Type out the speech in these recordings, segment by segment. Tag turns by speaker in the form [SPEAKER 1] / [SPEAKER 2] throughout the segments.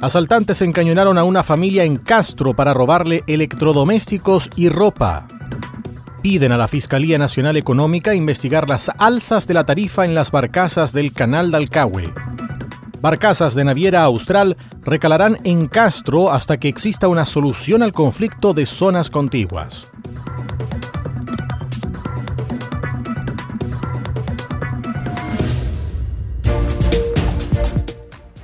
[SPEAKER 1] Asaltantes encañonaron a una familia en Castro para robarle electrodomésticos y ropa. Piden a la Fiscalía Nacional Económica investigar las alzas de la tarifa en las barcazas del Canal de. Barcazas de Naviera Austral recalarán en Castro hasta que exista una solución al conflicto de zonas contiguas.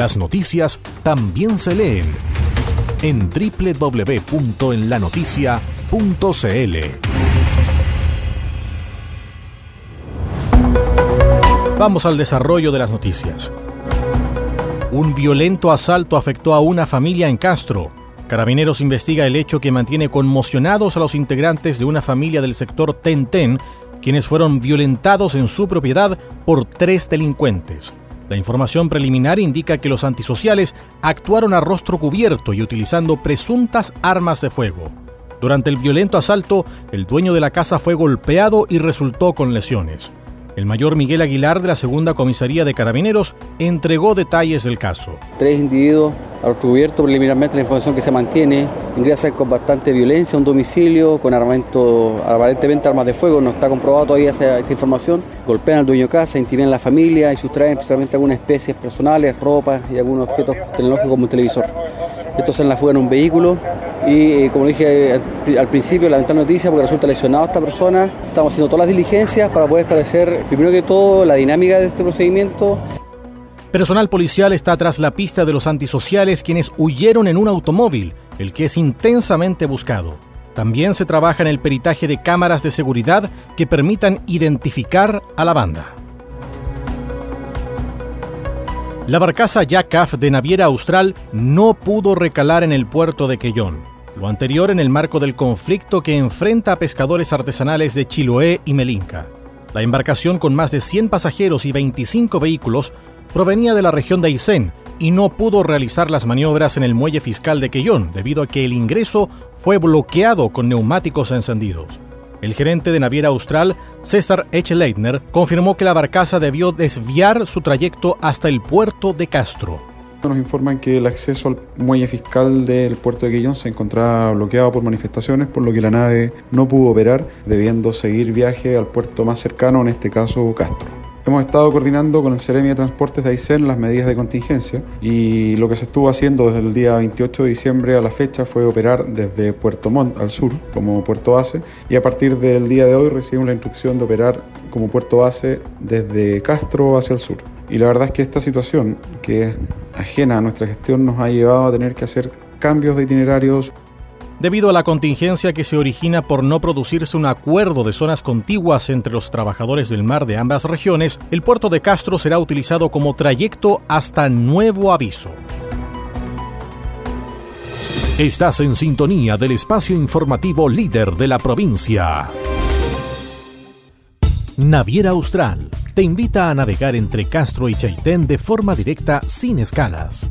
[SPEAKER 1] Las noticias también se leen en www.enlanoticia.cl. Vamos al desarrollo de las noticias. Un violento asalto afectó a una familia en Castro. Carabineros investiga el hecho que mantiene conmocionados a los integrantes de una familia del sector Tenten, quienes fueron violentados en su propiedad por tres delincuentes. La información preliminar indica que los antisociales actuaron a rostro cubierto y utilizando presuntas armas de fuego. Durante el violento asalto, el dueño de la casa fue golpeado y resultó con lesiones. El mayor Miguel Aguilar de la segunda comisaría de Carabineros entregó detalles del caso.
[SPEAKER 2] Tres individuos al cubierto preliminarmente la información que se mantiene ingresan con bastante violencia a un domicilio con armamento, aparentemente armas de fuego, no está comprobado todavía esa, información. Golpean al dueño de casa, intimidan a la familia y sustraen especialmente algunas especies personales, ropa y algunos objetos tecnológicos como un televisor. Estos se la fuga en un vehículo y eh, como dije al principio, lamentable noticia porque resulta lesionado esta persona. Estamos haciendo todas las diligencias para poder establecer, primero que todo, la dinámica de este procedimiento.
[SPEAKER 1] Personal policial está tras la pista de los antisociales quienes huyeron en un automóvil, el que es intensamente buscado. También se trabaja en el peritaje de cámaras de seguridad que permitan identificar a la banda. La barcaza Yakaf de Naviera Austral no pudo recalar en el puerto de Quellón. Lo anterior en el marco del conflicto que enfrenta a pescadores artesanales de Chiloé y Melinca. La embarcación con más de 100 pasajeros y 25 vehículos provenía de la región de Aysén y no pudo realizar las maniobras en el muelle fiscal de Quellón debido a que el ingreso fue bloqueado con neumáticos encendidos. El gerente de Naviera Austral, César H. Leitner, confirmó que la barcaza debió desviar su trayecto hasta el puerto de Castro.
[SPEAKER 3] Nos informan que el acceso al muelle fiscal del puerto de Quillón se encontraba bloqueado por manifestaciones, por lo que la nave no pudo operar, debiendo seguir viaje al puerto más cercano, en este caso Castro. Hemos estado coordinando con el Ceremi de Transportes de Aysén las medidas de contingencia y lo que se estuvo haciendo desde el día 28 de diciembre a la fecha fue operar desde Puerto Montt al sur como puerto base y a partir del día de hoy recibimos la instrucción de operar como puerto base desde Castro hacia el sur. Y la verdad es que esta situación, que es ajena a nuestra gestión, nos ha llevado a tener que hacer cambios de itinerarios
[SPEAKER 1] Debido a la contingencia que se origina por no producirse un acuerdo de zonas contiguas entre los trabajadores del mar de ambas regiones, el puerto de Castro será utilizado como trayecto hasta nuevo aviso. Estás en sintonía del espacio informativo líder de la provincia. Naviera Austral te invita a navegar entre Castro y Chaitén de forma directa sin escalas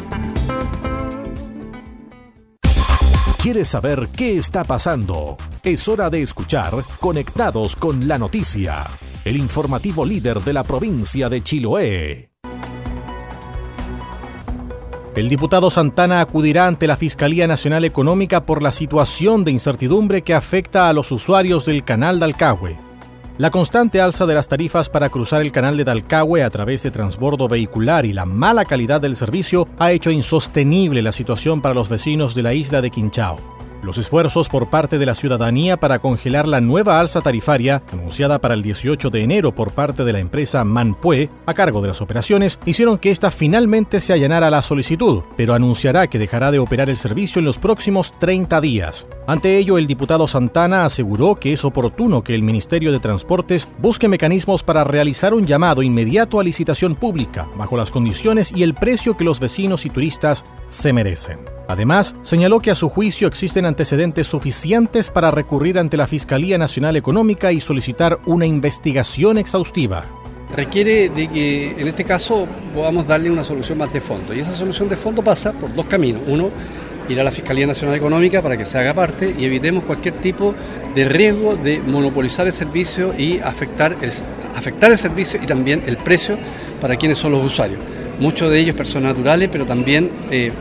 [SPEAKER 1] ¿Quieres saber qué está pasando? Es hora de escuchar Conectados con la Noticia. el informativo líder de la provincia de Chiloé. El diputado Santana acudirá ante la Fiscalía Nacional Económica por la situación de incertidumbre que afecta a los usuarios del canal de Alcagüe. La constante alza de las tarifas para cruzar el canal de Dalcahue a través de transbordo vehicular y la mala calidad del servicio ha hecho insostenible la situación para los vecinos de la isla de Quinchao. Los esfuerzos por parte de la ciudadanía para congelar la nueva alza tarifaria, anunciada para el 18 de enero por parte de la empresa Manpue, a cargo de las operaciones, hicieron que esta finalmente se allanara la solicitud, pero anunciará que dejará de operar el servicio en los próximos 30 días. Ante ello, el diputado Santana aseguró que es oportuno que el Ministerio de Transportes busque mecanismos para realizar un llamado inmediato a licitación pública, bajo las condiciones y el precio que los vecinos y turistas se merecen. Además, señaló que a su juicio existen antecedentes suficientes para recurrir ante la Fiscalía Nacional Económica y solicitar una investigación exhaustiva.
[SPEAKER 4] Requiere de que en este caso podamos darle una solución más de fondo. Y esa solución de fondo pasa por dos caminos. Uno, ir a la Fiscalía Nacional Económica para que se haga parte y evitemos cualquier tipo de riesgo de monopolizar el servicio y afectar el, afectar el servicio y también el precio para quienes son los usuarios. Muchos de ellos personas naturales, pero también eh,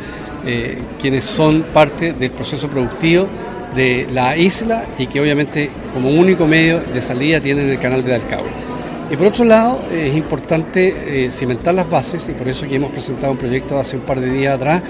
[SPEAKER 4] eh, quienes son parte del proceso productivo de la isla y que obviamente como único medio de salida tienen el canal de Dalcahue. Y por otro lado, es importante eh, cimentar las bases y por eso que hemos presentado un proyecto hace un par de días atrás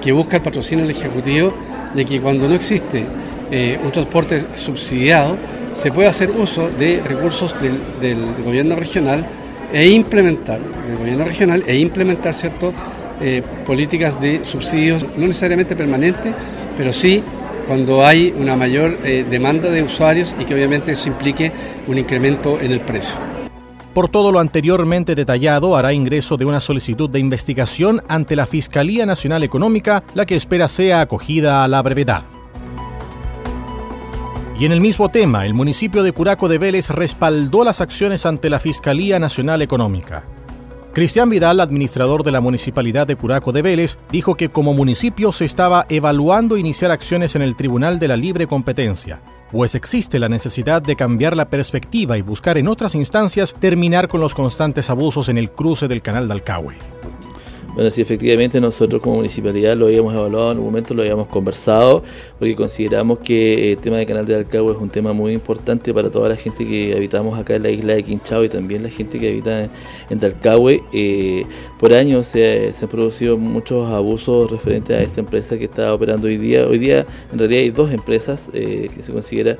[SPEAKER 4] que busca el patrocinio del Ejecutivo de que cuando no existe eh, un transporte subsidiado, se puede hacer uso de recursos del, gobierno regional e implementar, del gobierno regional, e implementar cierto eh, políticas de subsidios, no necesariamente permanentes, pero sí cuando hay una mayor eh, demanda de usuarios y que obviamente eso implique un incremento en el precio.
[SPEAKER 1] Por todo lo anteriormente detallado, hará ingreso de una solicitud de investigación ante la Fiscalía Nacional Económica, la que espera sea acogida a la brevedad. Y en el mismo tema, el municipio de Curaco de Vélez respaldó las acciones ante la Fiscalía Nacional Económica. Cristian Vidal, administrador de la Municipalidad de Curaco de Vélez, dijo que como municipio se estaba evaluando iniciar acciones en el Tribunal de la Libre Competencia, pues existe la necesidad de cambiar la perspectiva y buscar en otras instancias terminar con los constantes abusos en el cruce del Canal de Alcahue.
[SPEAKER 5] Bueno, sí, efectivamente nosotros como municipalidad lo habíamos evaluado en un momento, lo habíamos conversado, porque consideramos que el tema del canal de Alcagua es un tema muy importante para toda la gente que habitamos acá en la isla de Quinchao y también la gente que habita en, Dalcahue. Eh, por años se, han producido muchos abusos referentes a esta empresa que está operando hoy día. Hoy día en realidad hay dos empresas eh, que se considera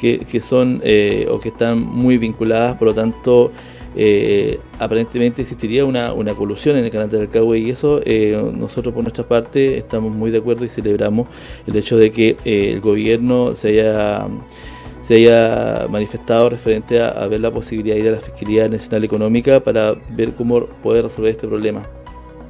[SPEAKER 5] que, son eh, o que están muy vinculadas, por lo tanto eh, aparentemente existiría una, una, colusión en el canal del Alcagüe y eso eh, nosotros por nuestra parte estamos muy de acuerdo y celebramos el hecho de que eh, el gobierno se haya se haya manifestado referente a, ver la posibilidad de ir a la Fiscalía Nacional Económica para ver cómo poder resolver este problema.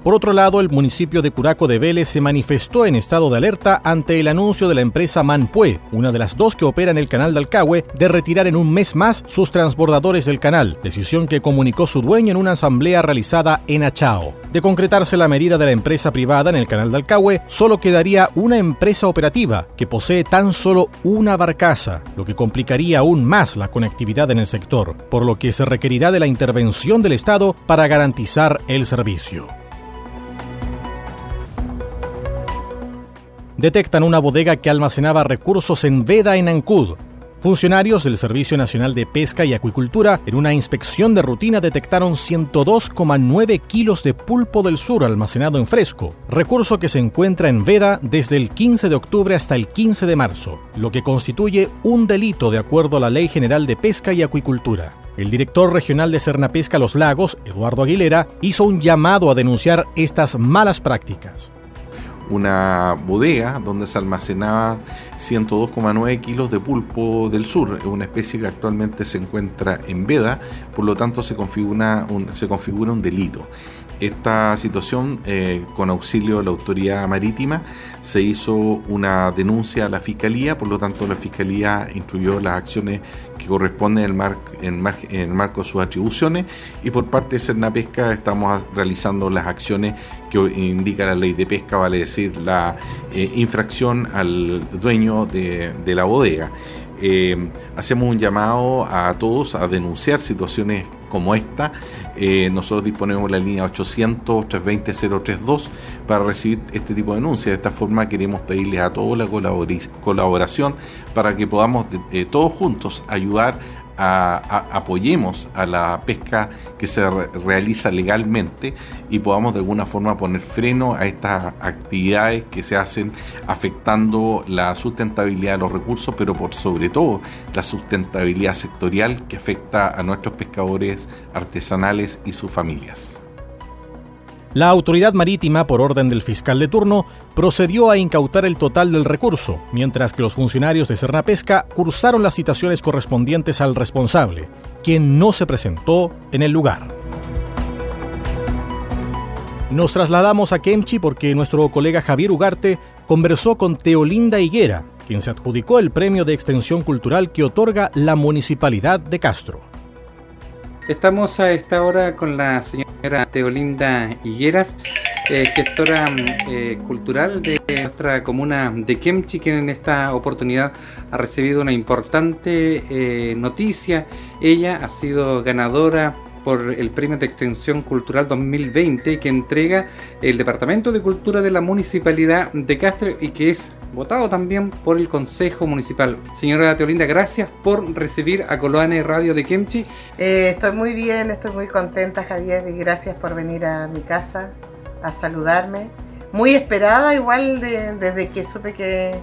[SPEAKER 1] Por otro lado, el municipio de Curaco de Vélez se manifestó en estado de alerta ante el anuncio de la empresa Manpue, una de las dos que opera en el canal de Alcagüe, de retirar en un mes más sus transbordadores del canal, decisión que comunicó su dueño en una asamblea realizada en Achao. De concretarse la medida de la empresa privada en el canal de Alcagüe, solo quedaría una empresa operativa que posee tan solo una barcaza, lo que complicaría aún más la conectividad en el sector, por lo que se requerirá de la intervención del Estado para garantizar el servicio. Detectan una bodega que almacenaba recursos en veda en Ancud. Funcionarios del Servicio Nacional de Pesca y Acuicultura en una inspección de rutina detectaron 102,9 kilos de pulpo del sur almacenado en fresco, recurso que se encuentra en veda desde el 15 de octubre hasta el 15 de marzo, lo que constituye un delito de acuerdo a la Ley General de Pesca y Acuicultura. El director regional de Cernapesca Los Lagos, Eduardo Aguilera, hizo un llamado a denunciar estas malas prácticas
[SPEAKER 6] una bodega donde se almacenaba 102,9 kilos de pulpo del sur, una especie que actualmente se encuentra en veda, por lo tanto se configura un, se configura un delito. Esta situación, eh, con auxilio de la autoridad marítima, se hizo una denuncia a la Fiscalía, por lo tanto la Fiscalía instruyó las acciones que corresponden en, el marco de sus atribuciones y por parte de Cernapesca estamos realizando las acciones que indica la ley de pesca, vale decir la eh, infracción al dueño de, la bodega. Eh, hacemos un llamado a todos a denunciar situaciones como esta. Eh, nosotros disponemos la línea 800-320-032 para recibir este tipo de denuncias. De esta forma queremos pedirles a todos la colaboración para que podamos todos juntos ayudar apoyemos a la pesca que se realiza legalmente y podamos de alguna forma poner freno a estas actividades que se hacen afectando la sustentabilidad de los recursos, pero por sobre todo la sustentabilidad sectorial que afecta a nuestros pescadores artesanales y sus familias.
[SPEAKER 1] La autoridad marítima, por orden del fiscal de turno, procedió a incautar el total del recurso, mientras que los funcionarios de Cernapesca cursaron las citaciones correspondientes al responsable, quien no se presentó en el lugar. Nos trasladamos a Kemchi porque nuestro colega Javier Ugarte conversó con Teolinda Higuera, quien se adjudicó el premio de extensión cultural que otorga la Municipalidad de Castro.
[SPEAKER 7] Estamos a esta hora con la señora Teolinda Higueras, eh, gestora eh, cultural de nuestra comuna de Kemchi, quien en esta oportunidad ha recibido una importante eh, noticia. Ella ha sido ganadora por el Premio de Extensión Cultural 2020 que entrega el Departamento de Cultura de la Municipalidad de Castro y que es votado también por el Consejo Municipal. Señora Teolinda, gracias por recibir a Coloane Radio de Kemchi.
[SPEAKER 8] Eh, estoy muy bien, estoy muy contenta Javier y gracias por venir a mi casa a saludarme. Muy esperada igual desde que supe que,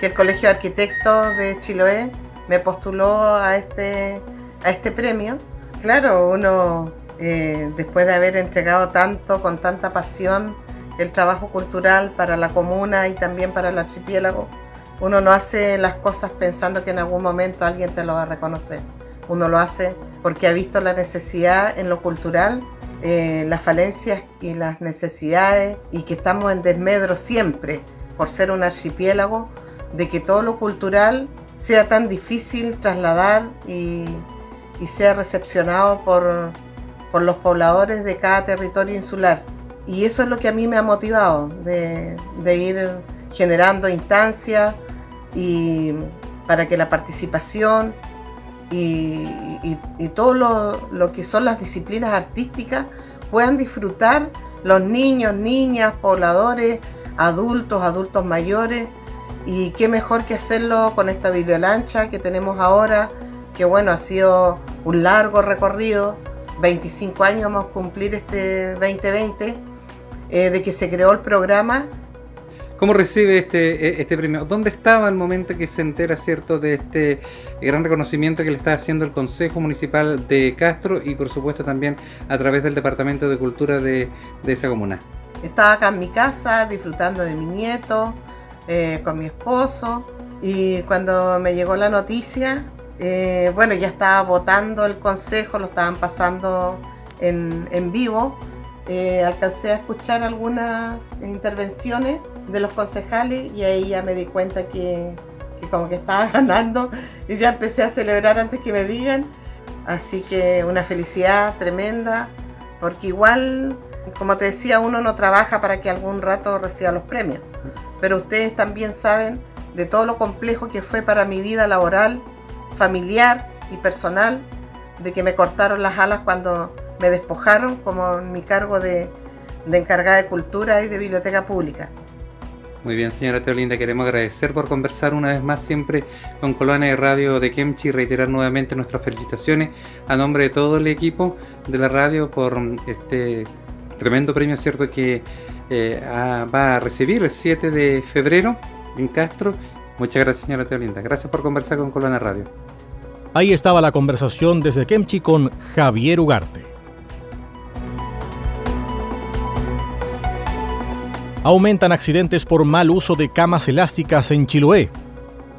[SPEAKER 8] que, el Colegio de Arquitectos de Chiloé me postuló a este, a este premio. Claro, uno eh, después de haber entregado tanto, con tanta pasión, el trabajo cultural para la comuna y también para el archipiélago. Uno no hace las cosas pensando que en algún momento alguien te lo va a reconocer. Uno lo hace porque ha visto la necesidad en lo cultural, eh, las falencias y las necesidades y que estamos en desmedro siempre por ser un archipiélago de que todo lo cultural sea tan difícil trasladar y, sea recepcionado por los pobladores de cada territorio insular. Y eso es lo que a mí me ha motivado de, ir generando instancias y para que la participación y, todo lo, que son las disciplinas artísticas puedan disfrutar los niños, niñas, pobladores, adultos, adultos mayores. Y qué mejor que hacerlo con esta bibliolancha que tenemos ahora, que bueno, ha sido un largo recorrido, 25 años vamos a cumplir este 2020 eh, de que se creó el programa.
[SPEAKER 7] ¿Cómo recibe este, e, este premio? ¿Dónde estaba el momento que se entera, cierto, de este gran reconocimiento que le está haciendo el Consejo Municipal de Castro y, por supuesto, también a través del Departamento de Cultura de, esa comuna?
[SPEAKER 8] Estaba acá en mi casa disfrutando de mi nieto, eh, con mi esposo, y cuando me llegó la noticia, eh, bueno, ya estaba votando el consejo, lo estaban pasando en, en vivo eh, alcancé a escuchar algunas intervenciones de los concejales y ahí ya me di cuenta que, como que estaba ganando y ya empecé a celebrar antes que me digan. Así que una felicidad tremenda, porque igual, como te decía, uno no trabaja para que algún rato reciba los premios, pero ustedes también saben de todo lo complejo que fue para mi vida laboral, familiar y personal, de que me cortaron las alas cuando me despojaron como en mi cargo de, encargada de cultura y de biblioteca pública.
[SPEAKER 7] Muy bien, señora Teolinda, queremos agradecer por conversar una vez más siempre con Colonia de Radio de Kemchi y reiterar nuevamente nuestras felicitaciones a nombre de todo el equipo de la radio por este tremendo premio, ¿cierto? Que eh, va a recibir el 7 de febrero en Castro. Muchas gracias, señora Teolinda. Gracias por conversar con Colonia Radio.
[SPEAKER 1] Ahí estaba la conversación desde Kemchi con Javier Ugarte. Aumentan accidentes por mal uso de camas elásticas en Chiloé.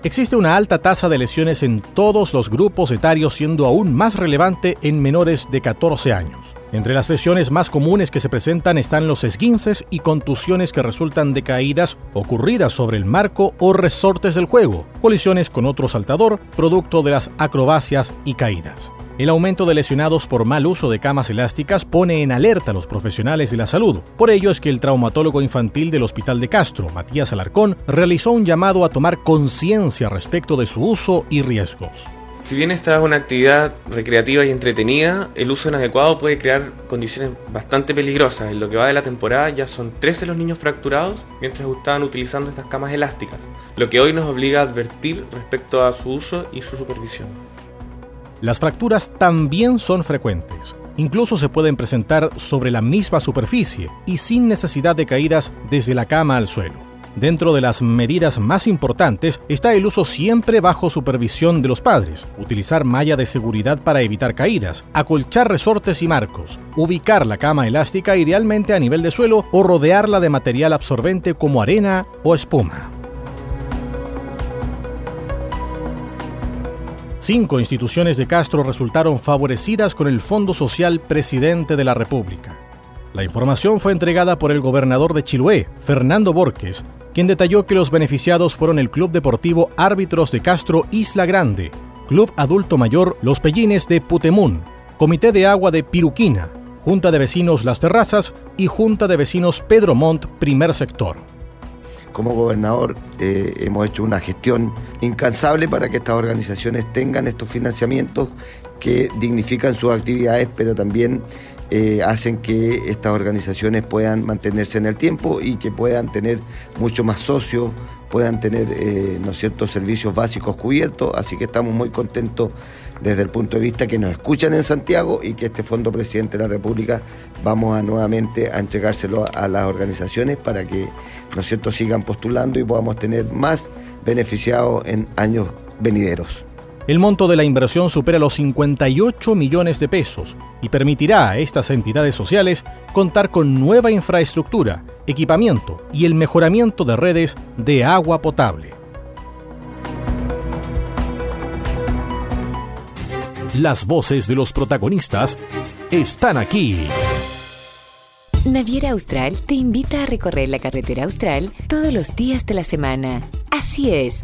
[SPEAKER 1] Existe una alta tasa de lesiones en todos los grupos etarios, siendo aún más relevante en menores de 14 años. Entre las lesiones más comunes que se presentan están los esguinces y contusiones que resultan de caídas ocurridas sobre el marco o resortes del juego, colisiones con otro saltador, producto de las acrobacias y caídas. El aumento de lesionados por mal uso de camas elásticas pone en alerta a los profesionales de la salud. Por ello es que el traumatólogo infantil del Hospital de Castro, Matías Alarcón, realizó un llamado a tomar conciencia respecto de su uso y riesgos.
[SPEAKER 9] Si bien esta es una actividad recreativa y entretenida, el uso inadecuado puede crear condiciones bastante peligrosas. En lo que va de la temporada ya son 13 los niños fracturados mientras estaban utilizando estas camas elásticas, lo que hoy nos obliga a advertir respecto a su uso y su supervisión.
[SPEAKER 1] Las fracturas también son frecuentes. Incluso se pueden presentar sobre la misma superficie y sin necesidad de caídas desde la cama al suelo. Dentro de las medidas más importantes está el uso siempre bajo supervisión de los padres, utilizar malla de seguridad para evitar caídas, acolchar resortes y marcos, ubicar la cama elástica idealmente a nivel de suelo o rodearla de material absorbente como arena o espuma. Cinco instituciones de Castro resultaron favorecidas con el Fondo Social Presidente de la República. La información fue entregada por el gobernador de Chiloé, Fernando Borges, quien detalló que los beneficiados fueron el Club Deportivo Árbitros de Castro Isla Grande, Club Adulto Mayor Los Pellines de Putemún, Comité de Agua de Piruquina, Junta de Vecinos Las Terrazas y Junta de Vecinos Pedro Montt Primer Sector.
[SPEAKER 10] Como gobernador eh, hemos hecho una gestión incansable para que estas organizaciones tengan estos financiamientos que dignifican sus actividades, pero también eh, hacen que estas organizaciones puedan mantenerse en el tiempo y que puedan tener mucho más socios, puedan tener eh, ¿no ciertos servicios básicos cubiertos. Así que estamos muy contentos desde el punto de vista que nos escuchan en Santiago y que este Fondo Presidente de la República vamos a nuevamente a entregárselo a las organizaciones para que ¿no cierto? sigan postulando y podamos tener más beneficiados en años venideros.
[SPEAKER 1] El monto de la inversión supera los 58 millones de pesos y permitirá a estas entidades sociales contar con nueva infraestructura, equipamiento y el mejoramiento de redes de agua potable. Las voces de los protagonistas están aquí.
[SPEAKER 11] Naviera Austral te invita a recorrer la carretera austral todos los días de la semana. Así es,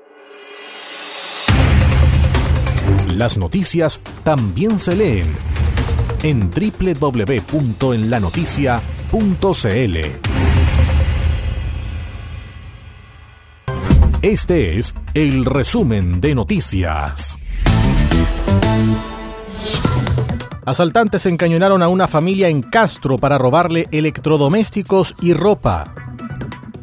[SPEAKER 1] Las noticias también se leen en www.enlanoticia.cl. Este es el resumen de noticias. Asaltantes encañonaron a una familia en Castro para robarle electrodomésticos y ropa.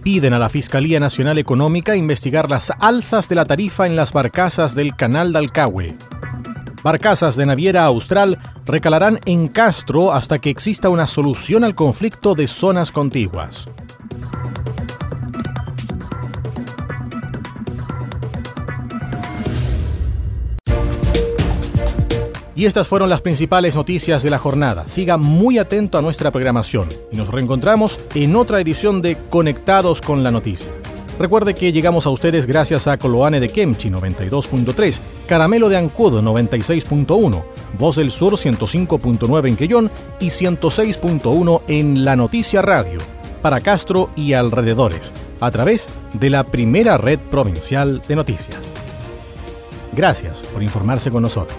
[SPEAKER 1] Piden a la Fiscalía Nacional Económica investigar las alzas de la tarifa en las barcazas del Canal de Alcagüe. Barcazas de naviera austral recalarán en Castro hasta que exista una solución al conflicto de zonas contiguas. Y estas fueron las principales noticias de la jornada. Siga muy atento a nuestra programación y nos reencontramos en otra edición de Conectados con la Noticia. Recuerde que llegamos a ustedes gracias a Coloane de Kemchi 92.3, Caramelo de Ancudo 96.1, Voz del Sur 105.9 en Quellón y 106.1 en La Noticia Radio, para Castro y alrededores, a través de la primera red provincial de noticias. Gracias por informarse con nosotros.